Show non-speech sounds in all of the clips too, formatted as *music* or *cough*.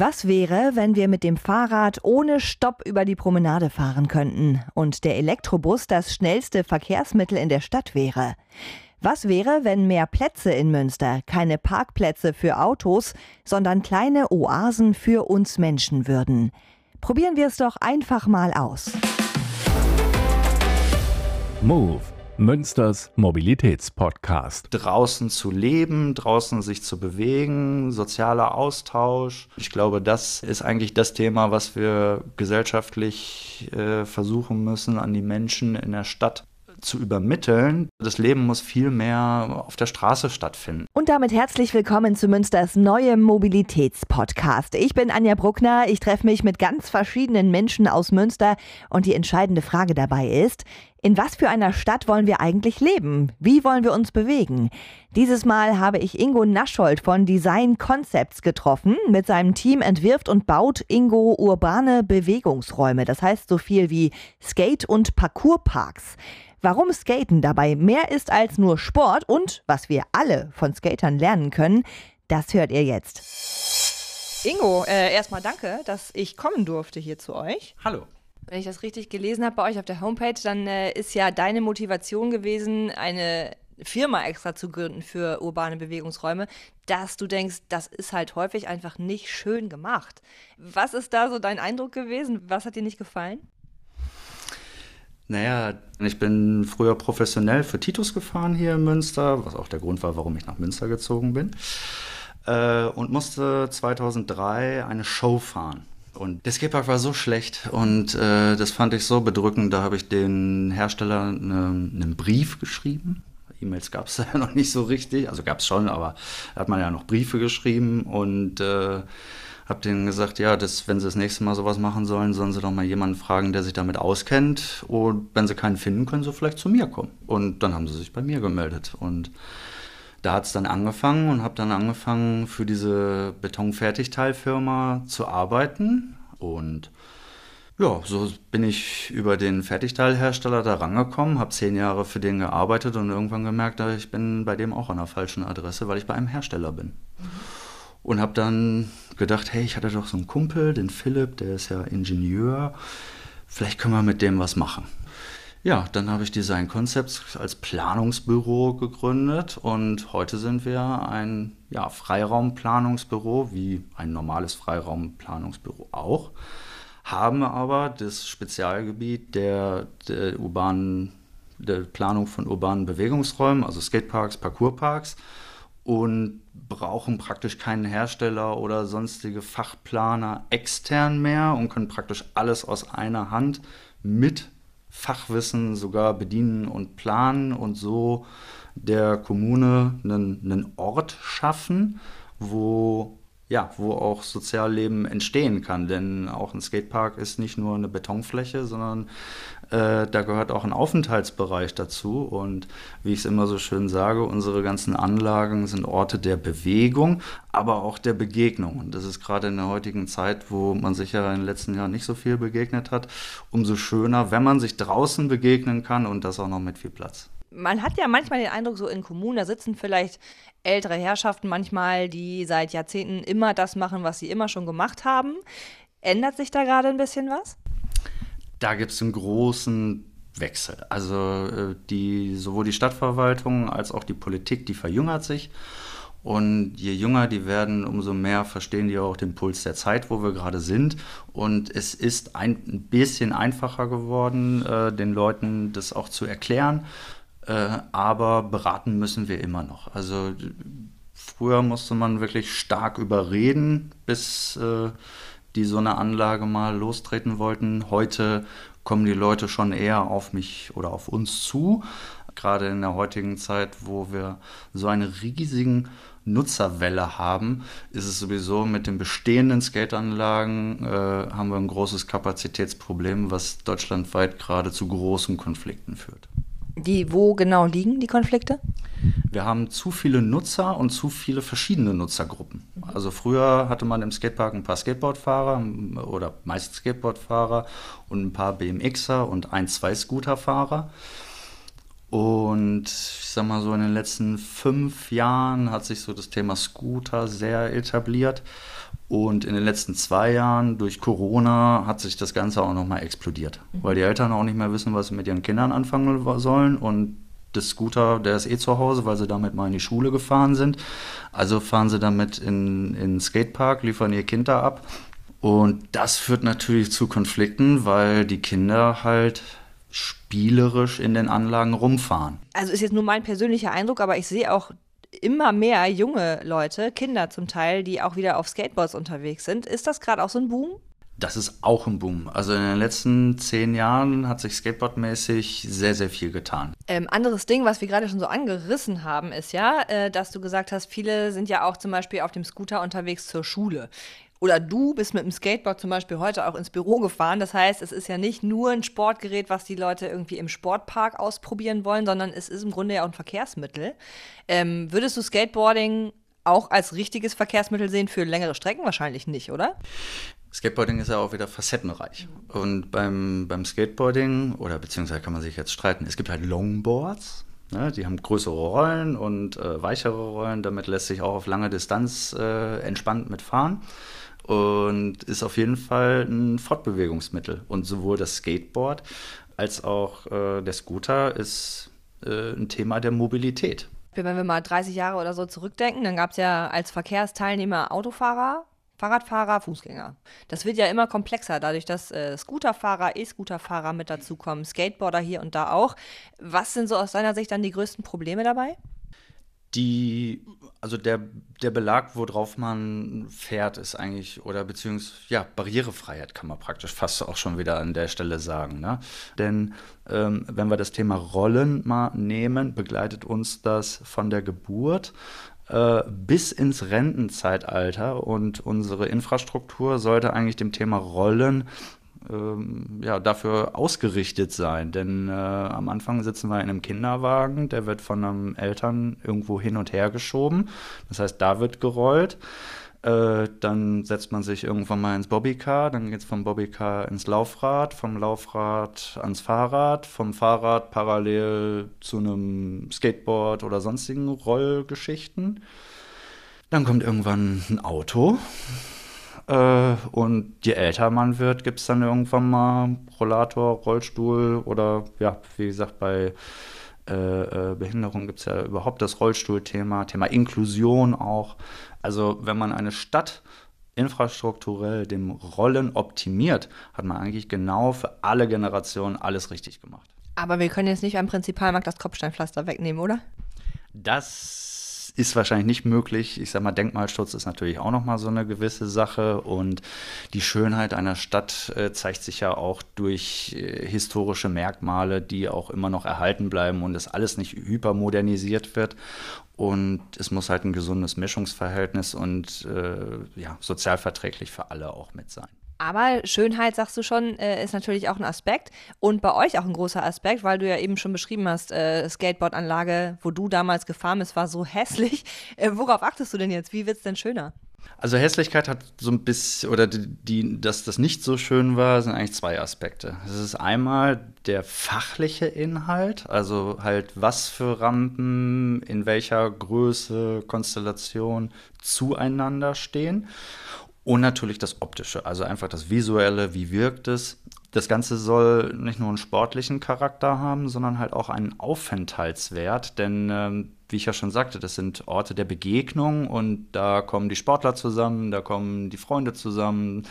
Was wäre, wenn wir mit dem Fahrrad ohne Stopp über die Promenade fahren könnten und der Elektrobus das schnellste Verkehrsmittel in der Stadt wäre? Was wäre, wenn mehr Plätze in Münster keine Parkplätze für Autos, sondern kleine Oasen für uns Menschen würden? Probieren wir es doch einfach mal aus. Move Münsters Mobilitätspodcast. Draußen zu leben, draußen sich zu bewegen, sozialer Austausch. Ich glaube, das ist eigentlich das Thema, was wir gesellschaftlich äh, versuchen müssen, an die Menschen in der Stadt zu übermitteln. Das Leben muss viel mehr auf der Straße stattfinden. Und damit herzlich willkommen zu Münsters neuem Mobilitätspodcast. Ich bin Anja Bruckner. Ich treffe mich mit ganz verschiedenen Menschen aus Münster und die entscheidende Frage dabei ist, in was für einer Stadt wollen wir eigentlich leben? Wie wollen wir uns bewegen? Dieses Mal habe ich Ingo Naschold von Design Concepts getroffen. Mit seinem Team entwirft und baut Ingo urbane Bewegungsräume. Das heißt so viel wie Skate- und Parkourparks. Warum Skaten dabei mehr ist als nur Sport und was wir alle von Skatern lernen können, das hört ihr jetzt. Ingo, äh, erstmal danke, dass ich kommen durfte hier zu euch. Hallo. Wenn ich das richtig gelesen habe bei euch auf der Homepage, dann äh, ist ja deine Motivation gewesen, eine Firma extra zu gründen für urbane Bewegungsräume, dass du denkst, das ist halt häufig einfach nicht schön gemacht. Was ist da so dein Eindruck gewesen? Was hat dir nicht gefallen? Naja, ich bin früher professionell für Titus gefahren hier in Münster, was auch der Grund war, warum ich nach Münster gezogen bin. Äh, und musste 2003 eine Show fahren. Und der Skatepark war so schlecht und äh, das fand ich so bedrückend. Da habe ich den Hersteller eine, einen Brief geschrieben. E-Mails gab es *laughs* ja noch nicht so richtig. Also gab es schon, aber da hat man ja noch Briefe geschrieben und äh, habe denen gesagt, ja, das, wenn sie das nächste Mal sowas machen sollen, sollen sie doch mal jemanden fragen, der sich damit auskennt. Und wenn sie keinen finden, können sie vielleicht zu mir kommen. Und dann haben sie sich bei mir gemeldet. Und da hat es dann angefangen und habe dann angefangen, für diese Betonfertigteilfirma zu arbeiten. Und ja, so bin ich über den Fertigteilhersteller da rangekommen, habe zehn Jahre für den gearbeitet und irgendwann gemerkt, ich bin bei dem auch an der falschen Adresse, weil ich bei einem Hersteller bin. Mhm. Und habe dann gedacht, hey, ich hatte doch so einen Kumpel, den Philipp, der ist ja Ingenieur. Vielleicht können wir mit dem was machen. Ja, dann habe ich Design Concepts als Planungsbüro gegründet und heute sind wir ein ja, Freiraumplanungsbüro, wie ein normales Freiraumplanungsbüro auch, haben aber das Spezialgebiet der, der urbanen der Planung von urbanen Bewegungsräumen, also Skateparks, Parkourparks und brauchen praktisch keinen Hersteller oder sonstige Fachplaner extern mehr und können praktisch alles aus einer Hand mit Fachwissen sogar bedienen und planen und so der Kommune einen, einen Ort schaffen, wo ja, wo auch Sozialleben entstehen kann. Denn auch ein Skatepark ist nicht nur eine Betonfläche, sondern äh, da gehört auch ein Aufenthaltsbereich dazu. Und wie ich es immer so schön sage, unsere ganzen Anlagen sind Orte der Bewegung, aber auch der Begegnung. Und das ist gerade in der heutigen Zeit, wo man sich ja in den letzten Jahren nicht so viel begegnet hat, umso schöner, wenn man sich draußen begegnen kann und das auch noch mit viel Platz man hat ja manchmal den Eindruck, so in Kommunen, da sitzen vielleicht ältere Herrschaften manchmal, die seit Jahrzehnten immer das machen, was sie immer schon gemacht haben. Ändert sich da gerade ein bisschen was? Da gibt es einen großen Wechsel. Also äh, die, sowohl die Stadtverwaltung als auch die Politik, die verjüngert sich. Und je jünger die werden, umso mehr verstehen die auch den Puls der Zeit, wo wir gerade sind. Und es ist ein bisschen einfacher geworden, äh, den Leuten das auch zu erklären. Äh, aber beraten müssen wir immer noch. Also früher musste man wirklich stark überreden, bis die so eine Anlage mal lostreten wollten. Heute kommen die Leute schon eher auf mich oder auf uns zu. Gerade in der heutigen Zeit, wo wir so eine riesigen Nutzerwelle haben, ist es sowieso mit den bestehenden Skateanlagen äh, haben wir ein großes Kapazitätsproblem, was deutschlandweit gerade zu großen Konflikten führt. Die, wo genau liegen die Konflikte? Wir haben zu viele Nutzer und zu viele verschiedene Nutzergruppen. Also früher hatte man im Skatepark ein paar Skateboardfahrer oder meist Skateboardfahrer und ein paar BMXer und ein, zwei Scooterfahrer. Und ich sag mal so, in den letzten fünf Jahren hat sich so das Thema Scooter sehr etabliert. Und in den letzten zwei Jahren durch Corona hat sich das Ganze auch nochmal explodiert, mhm. weil die Eltern auch nicht mehr wissen, was sie mit ihren Kindern anfangen sollen. Und das Scooter, der ist eh zu Hause, weil sie damit mal in die Schule gefahren sind. Also fahren sie damit in, in den Skatepark, liefern ihr Kind da ab. Und das führt natürlich zu Konflikten, weil die Kinder halt spielerisch in den Anlagen rumfahren. Also ist jetzt nur mein persönlicher Eindruck, aber ich sehe auch immer mehr junge Leute, Kinder zum Teil, die auch wieder auf Skateboards unterwegs sind. Ist das gerade auch so ein Boom? Das ist auch ein Boom. Also in den letzten zehn Jahren hat sich skateboardmäßig sehr, sehr viel getan. Ähm, anderes Ding, was wir gerade schon so angerissen haben, ist ja, äh, dass du gesagt hast, viele sind ja auch zum Beispiel auf dem Scooter unterwegs zur Schule. Oder du bist mit dem Skateboard zum Beispiel heute auch ins Büro gefahren. Das heißt, es ist ja nicht nur ein Sportgerät, was die Leute irgendwie im Sportpark ausprobieren wollen, sondern es ist im Grunde ja auch ein Verkehrsmittel. Ähm, würdest du Skateboarding auch als richtiges Verkehrsmittel sehen für längere Strecken? Wahrscheinlich nicht, oder? Skateboarding ist ja auch wieder facettenreich. Und beim, beim Skateboarding, oder beziehungsweise kann man sich jetzt streiten, es gibt halt Longboards. Ne, die haben größere Rollen und äh, weichere Rollen. Damit lässt sich auch auf lange Distanz äh, entspannt mitfahren und ist auf jeden Fall ein Fortbewegungsmittel. Und sowohl das Skateboard als auch äh, der Scooter ist äh, ein Thema der Mobilität. Wenn wir mal 30 Jahre oder so zurückdenken, dann gab es ja als Verkehrsteilnehmer Autofahrer, Fahrradfahrer, Fußgänger. Das wird ja immer komplexer, dadurch, dass äh, Scooterfahrer, E-Scooterfahrer mit dazukommen, Skateboarder hier und da auch. Was sind so aus deiner Sicht dann die größten Probleme dabei? Die, also der, der Belag, worauf man fährt, ist eigentlich, oder beziehungsweise, ja, Barrierefreiheit kann man praktisch fast auch schon wieder an der Stelle sagen. Ne? Denn ähm, wenn wir das Thema Rollen mal nehmen, begleitet uns das von der Geburt äh, bis ins Rentenzeitalter und unsere Infrastruktur sollte eigentlich dem Thema Rollen ähm, ja, dafür ausgerichtet sein. Denn äh, am Anfang sitzen wir in einem Kinderwagen, der wird von einem Eltern irgendwo hin und her geschoben. Das heißt, da wird gerollt. Äh, dann setzt man sich irgendwann mal ins Bobbycar, dann geht es vom Bobbycar ins Laufrad, vom Laufrad ans Fahrrad, vom Fahrrad parallel zu einem Skateboard oder sonstigen Rollgeschichten. Dann kommt irgendwann ein Auto, äh, und je älter man wird, gibt es dann irgendwann mal Rollator, Rollstuhl oder ja, wie gesagt, bei äh, äh Behinderung gibt es ja überhaupt das Rollstuhlthema, Thema Inklusion auch. Also wenn man eine Stadt infrastrukturell dem Rollen optimiert, hat man eigentlich genau für alle Generationen alles richtig gemacht. Aber wir können jetzt nicht am Prinzipalmarkt das Kopfsteinpflaster wegnehmen, oder? Das ist wahrscheinlich nicht möglich. Ich sag mal, Denkmalschutz ist natürlich auch nochmal so eine gewisse Sache und die Schönheit einer Stadt äh, zeigt sich ja auch durch äh, historische Merkmale, die auch immer noch erhalten bleiben und es alles nicht hypermodernisiert wird. Und es muss halt ein gesundes Mischungsverhältnis und äh, ja, sozialverträglich für alle auch mit sein. Aber Schönheit, sagst du schon, äh, ist natürlich auch ein Aspekt und bei euch auch ein großer Aspekt, weil du ja eben schon beschrieben hast, äh, Skateboardanlage, wo du damals gefahren bist, war so *laughs* hässlich. Äh, worauf achtest du denn jetzt? Wie wird es denn schöner? Also Hässlichkeit hat so ein bisschen, oder die, die, dass das nicht so schön war, sind eigentlich zwei Aspekte. Es ist einmal der fachliche Inhalt, also halt was für Rampen in welcher Größe, Konstellation zueinander stehen. Und natürlich das Optische, also einfach das Visuelle, wie wirkt es. Das Ganze soll nicht nur einen sportlichen Charakter haben, sondern halt auch einen Aufenthaltswert, denn ähm, wie ich ja schon sagte, das sind Orte der Begegnung und da kommen die Sportler zusammen, da kommen die Freunde zusammen.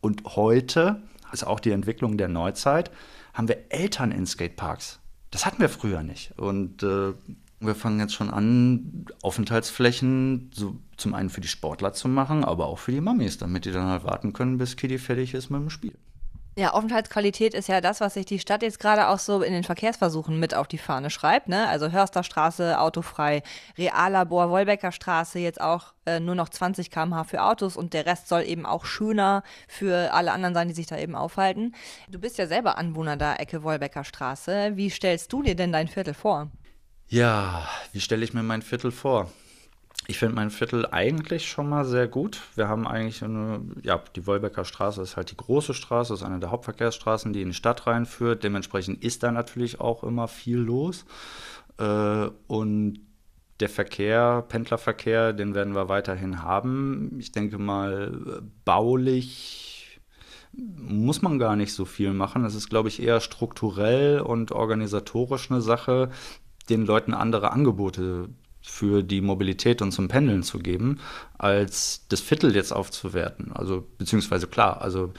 Und heute, ist auch die Entwicklung der Neuzeit, haben wir Eltern in Skateparks. Das hatten wir früher nicht. Und äh, wir fangen jetzt schon an, Aufenthaltsflächen so zum einen für die Sportler zu machen, aber auch für die Mamis, damit die dann halt warten können, bis Kitty fertig ist mit dem Spiel. Ja, Aufenthaltsqualität ist ja das, was sich die Stadt jetzt gerade auch so in den Verkehrsversuchen mit auf die Fahne schreibt. Ne? Also Hörsterstraße, autofrei, Reallabor, Wolbecker Straße, jetzt auch äh, nur noch 20 km/h für Autos und der Rest soll eben auch schöner für alle anderen sein, die sich da eben aufhalten. Du bist ja selber Anwohner da, Ecke Wolbecker Straße. Wie stellst du dir denn dein Viertel vor? Ja, wie stelle ich mir mein Viertel vor? Ich finde mein Viertel eigentlich schon mal sehr gut. Wir haben eigentlich eine, ja, die Wolbecker Straße ist halt die große Straße, ist eine der Hauptverkehrsstraßen, die in die Stadt reinführt. Dementsprechend ist da natürlich auch immer viel los. Äh, und der Verkehr, Pendlerverkehr, den werden wir weiterhin haben. Ich denke mal, baulich muss man gar nicht so viel machen. Es ist, glaube ich, eher strukturell und organisatorisch eine Sache, den Leuten andere Angebote für die Mobilität und zum Pendeln zu geben, als das Viertel jetzt aufzuwerten. Also, beziehungsweise klar, also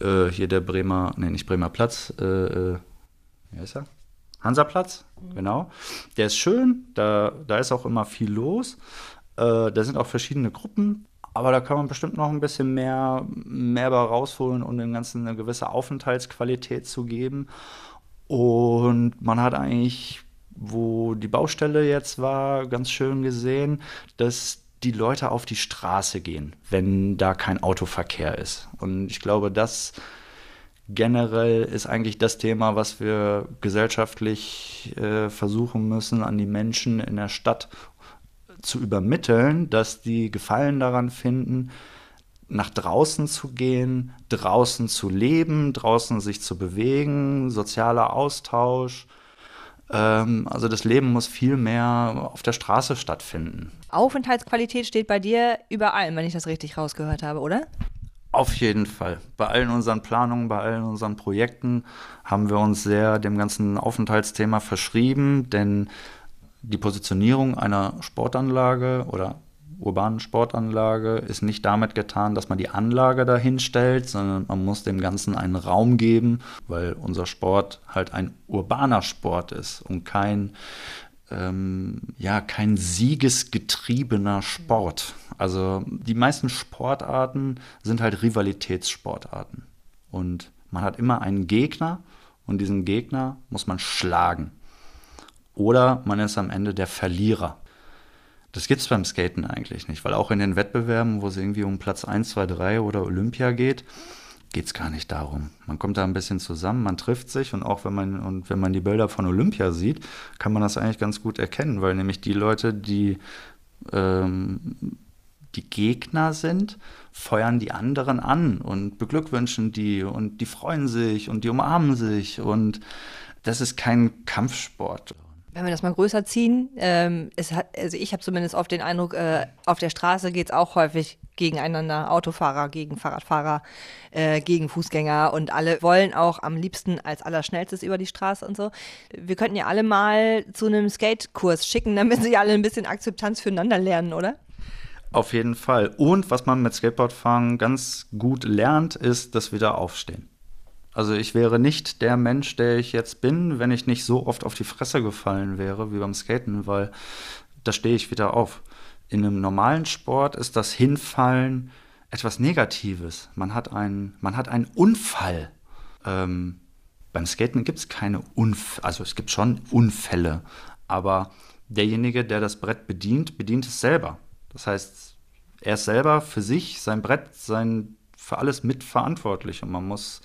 äh, hier der Bremer, nee, nicht Bremer Platz, äh, äh, wie heißt er? Hansaplatz, mhm. genau. Der ist schön, da, da ist auch immer viel los. Äh, da sind auch verschiedene Gruppen, aber da kann man bestimmt noch ein bisschen mehr, mehr rausholen, um dem Ganzen eine gewisse Aufenthaltsqualität zu geben. Und man hat eigentlich, wo die Baustelle jetzt war, ganz schön gesehen, dass die Leute auf die Straße gehen, wenn da kein Autoverkehr ist. Und ich glaube, das generell ist eigentlich das Thema, was wir gesellschaftlich äh, versuchen müssen, an die Menschen in der Stadt zu übermitteln, dass die Gefallen daran finden, nach draußen zu gehen, draußen zu leben, draußen sich zu bewegen, sozialer Austausch. Ähm, also das Leben muss viel mehr auf der Straße stattfinden. Aufenthaltsqualität steht bei dir überall, wenn ich das richtig rausgehört habe, oder? Auf jeden Fall. Bei allen unseren Planungen, bei allen unseren Projekten haben wir uns sehr dem ganzen Aufenthaltsthema verschrieben, denn die Positionierung einer Sportanlage oder urbanen Sportanlage ist nicht damit getan, dass man die Anlage dahin stellt, sondern man muss dem Ganzen einen Raum geben, weil unser Sport halt ein urbaner Sport ist und kein ähm, ja kein siegesgetriebener Sport. Also die meisten Sportarten sind halt Rivalitätssportarten. Und man hat immer einen Gegner und diesen Gegner muss man schlagen. Oder man ist am Ende der Verlierer. Das gibt es beim Skaten eigentlich nicht, weil auch in den Wettbewerben, wo es irgendwie um Platz 1, 2, 3 oder Olympia geht, geht es gar nicht darum. Man kommt da ein bisschen zusammen, man trifft sich und auch wenn man, und wenn man die Bilder von Olympia sieht, kann man das eigentlich ganz gut erkennen, weil nämlich die Leute, die ähm, die Gegner sind, feuern die anderen an und beglückwünschen die und die freuen sich und die umarmen sich und das ist kein Kampfsport wenn wir das mal größer ziehen, ähm, es hat, also ich habe zumindest oft den Eindruck, äh, auf der Straße geht es auch häufig gegeneinander. Autofahrer gegen Fahrradfahrer, äh, gegen Fußgänger und alle wollen auch am liebsten als allerschnellstes über die Straße und so. Wir könnten ja alle mal zu einem Skate-Kurs schicken, damit sie alle ein bisschen Akzeptanz füreinander lernen, oder? Auf jeden Fall. Und was man mit Skateboardfahren ganz gut lernt, ist das Wiederaufstehen. Also ich wäre nicht der Mensch, der ich jetzt bin, wenn ich nicht so oft auf die Fresse gefallen wäre wie beim Skaten, weil da stehe ich wieder auf. In einem normalen Sport ist das Hinfallen etwas Negatives. Man hat einen, man hat einen Unfall. Ähm, beim Skaten gibt es keine Unfälle, also es gibt schon Unfälle, aber derjenige, der das Brett bedient, bedient es selber. Das heißt, er ist selber für sich, sein Brett, sein, für alles mitverantwortlich und man muss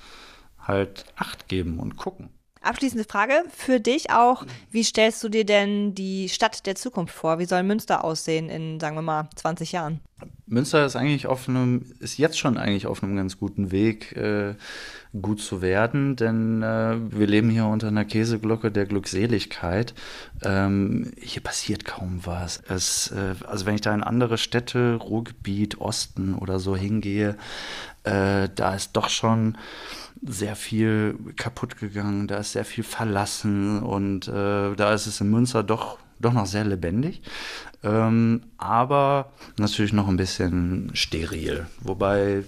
halt Acht geben und gucken. Abschließende Frage für dich auch. Wie stellst du dir denn die Stadt der Zukunft vor? Wie soll Münster aussehen in, sagen wir mal, 20 Jahren? Münster ist eigentlich auf einem, ist jetzt schon eigentlich auf einem ganz guten Weg, äh, gut zu werden, denn äh, wir leben hier unter einer Käseglocke der Glückseligkeit. Ähm, hier passiert kaum was. Es, äh, also wenn ich da in andere Städte, Ruhrgebiet, Osten oder so hingehe, äh, da ist doch schon sehr viel kaputt gegangen, da ist sehr viel verlassen und äh, da ist es in Münster doch, doch noch sehr lebendig. Ähm, aber natürlich noch ein bisschen steril. Wobei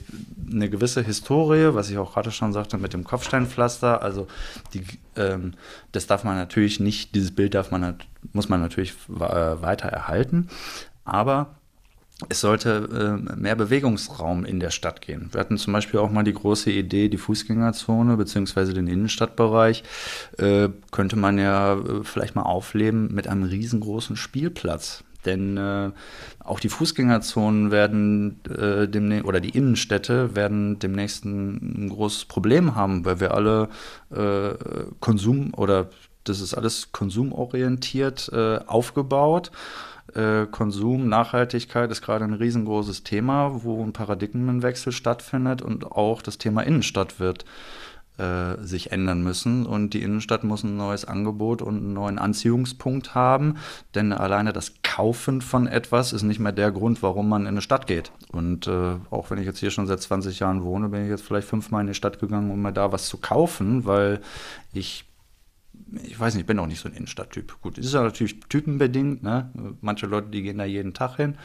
eine gewisse Historie, was ich auch gerade schon sagte mit dem Kopfsteinpflaster, also die, ähm, das darf man natürlich nicht, dieses Bild darf man, muss man natürlich äh, weiter erhalten. Aber es sollte äh, mehr Bewegungsraum in der Stadt gehen. Wir hatten zum Beispiel auch mal die große Idee, die Fußgängerzone bzw. den Innenstadtbereich äh, könnte man ja äh, vielleicht mal aufleben mit einem riesengroßen Spielplatz. Denn äh, auch die Fußgängerzonen werden äh, demnächst, oder die Innenstädte werden demnächst ein, ein großes Problem haben, weil wir alle äh, Konsum oder das ist alles konsumorientiert aufgebaut Äh, Konsum, Nachhaltigkeit ist gerade ein riesengroßes Thema, wo ein Paradigmenwechsel stattfindet und auch das Thema Innenstadt wird äh, sich ändern müssen. Und die Innenstadt muss ein neues Angebot und einen neuen Anziehungspunkt haben, denn alleine das Kaufen von etwas ist nicht mehr der Grund, warum man in eine Stadt geht. Und äh, auch wenn ich jetzt hier schon seit 20 Jahren wohne, bin ich jetzt vielleicht fünfmal in die Stadt gegangen, um mir da was zu kaufen, weil ich ich weiß nicht, ich bin auch nicht so ein Innenstadttyp. Gut, ist ja natürlich typenbedingt. Ne? Manche Leute, die gehen da jeden Tag hin.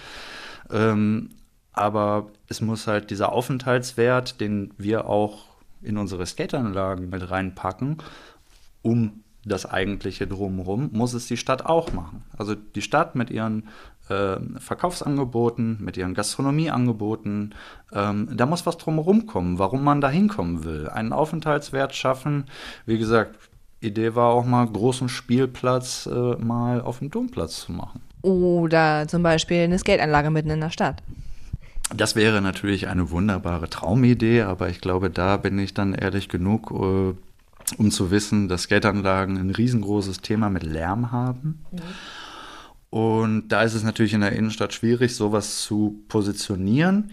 Ähm, aber es muss halt dieser Aufenthaltswert, den wir auch in unsere Skateranlagen mit reinpacken, um das eigentliche drumherum, muss es die Stadt auch machen. Also die Stadt mit ihren äh, Verkaufsangeboten, mit ihren Gastronomieangeboten, ähm, da muss was drumherum kommen, warum man da hinkommen will. Einen Aufenthaltswert schaffen. Wie gesagt, Idee war auch mal großen Spielplatz äh, mal auf dem Domplatz zu machen. Oder zum Beispiel eine Skateanlage mitten in der Stadt. Das wäre natürlich eine wunderbare Traumidee, aber ich glaube, da bin ich dann ehrlich genug, äh, um zu wissen, dass Skateanlagen ein riesengroßes Thema mit Lärm haben. Mhm. Und da ist es natürlich in der Innenstadt schwierig, sowas zu positionieren.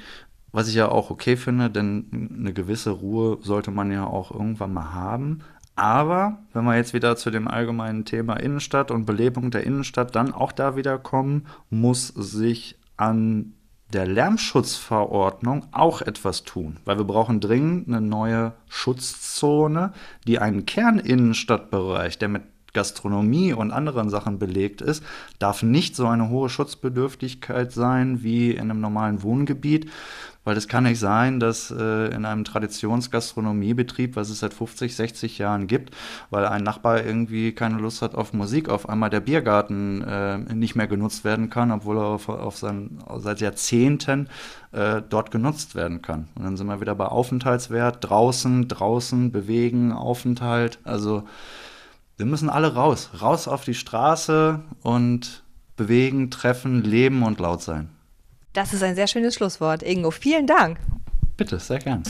Was ich ja auch okay finde, denn eine gewisse Ruhe sollte man ja auch irgendwann mal haben. Aber wenn wir jetzt wieder zu dem allgemeinen Thema Innenstadt und Belebung der Innenstadt dann auch da wieder kommen, muss sich an der Lärmschutzverordnung auch etwas tun, weil wir brauchen dringend eine neue Schutzzone, die einen Kerninnenstadtbereich, der mit Gastronomie und anderen Sachen belegt ist, darf nicht so eine hohe Schutzbedürftigkeit sein wie in einem normalen Wohngebiet, weil es kann nicht sein, dass äh, in einem Traditionsgastronomiebetrieb, was es seit 50, 60 Jahren gibt, weil ein Nachbar irgendwie keine Lust hat auf Musik, auf einmal der Biergarten äh, nicht mehr genutzt werden kann, obwohl er auf, auf sein, seit Jahrzehnten äh, dort genutzt werden kann. Und dann sind wir wieder bei Aufenthaltswert, draußen, draußen, bewegen, Aufenthalt. Also wir müssen alle raus, raus auf die Straße und bewegen, treffen, leben und laut sein. Das ist ein sehr schönes Schlusswort. Ingo, vielen Dank. Bitte, sehr gern.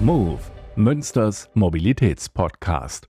Move, Münsters Mobilitätspodcast.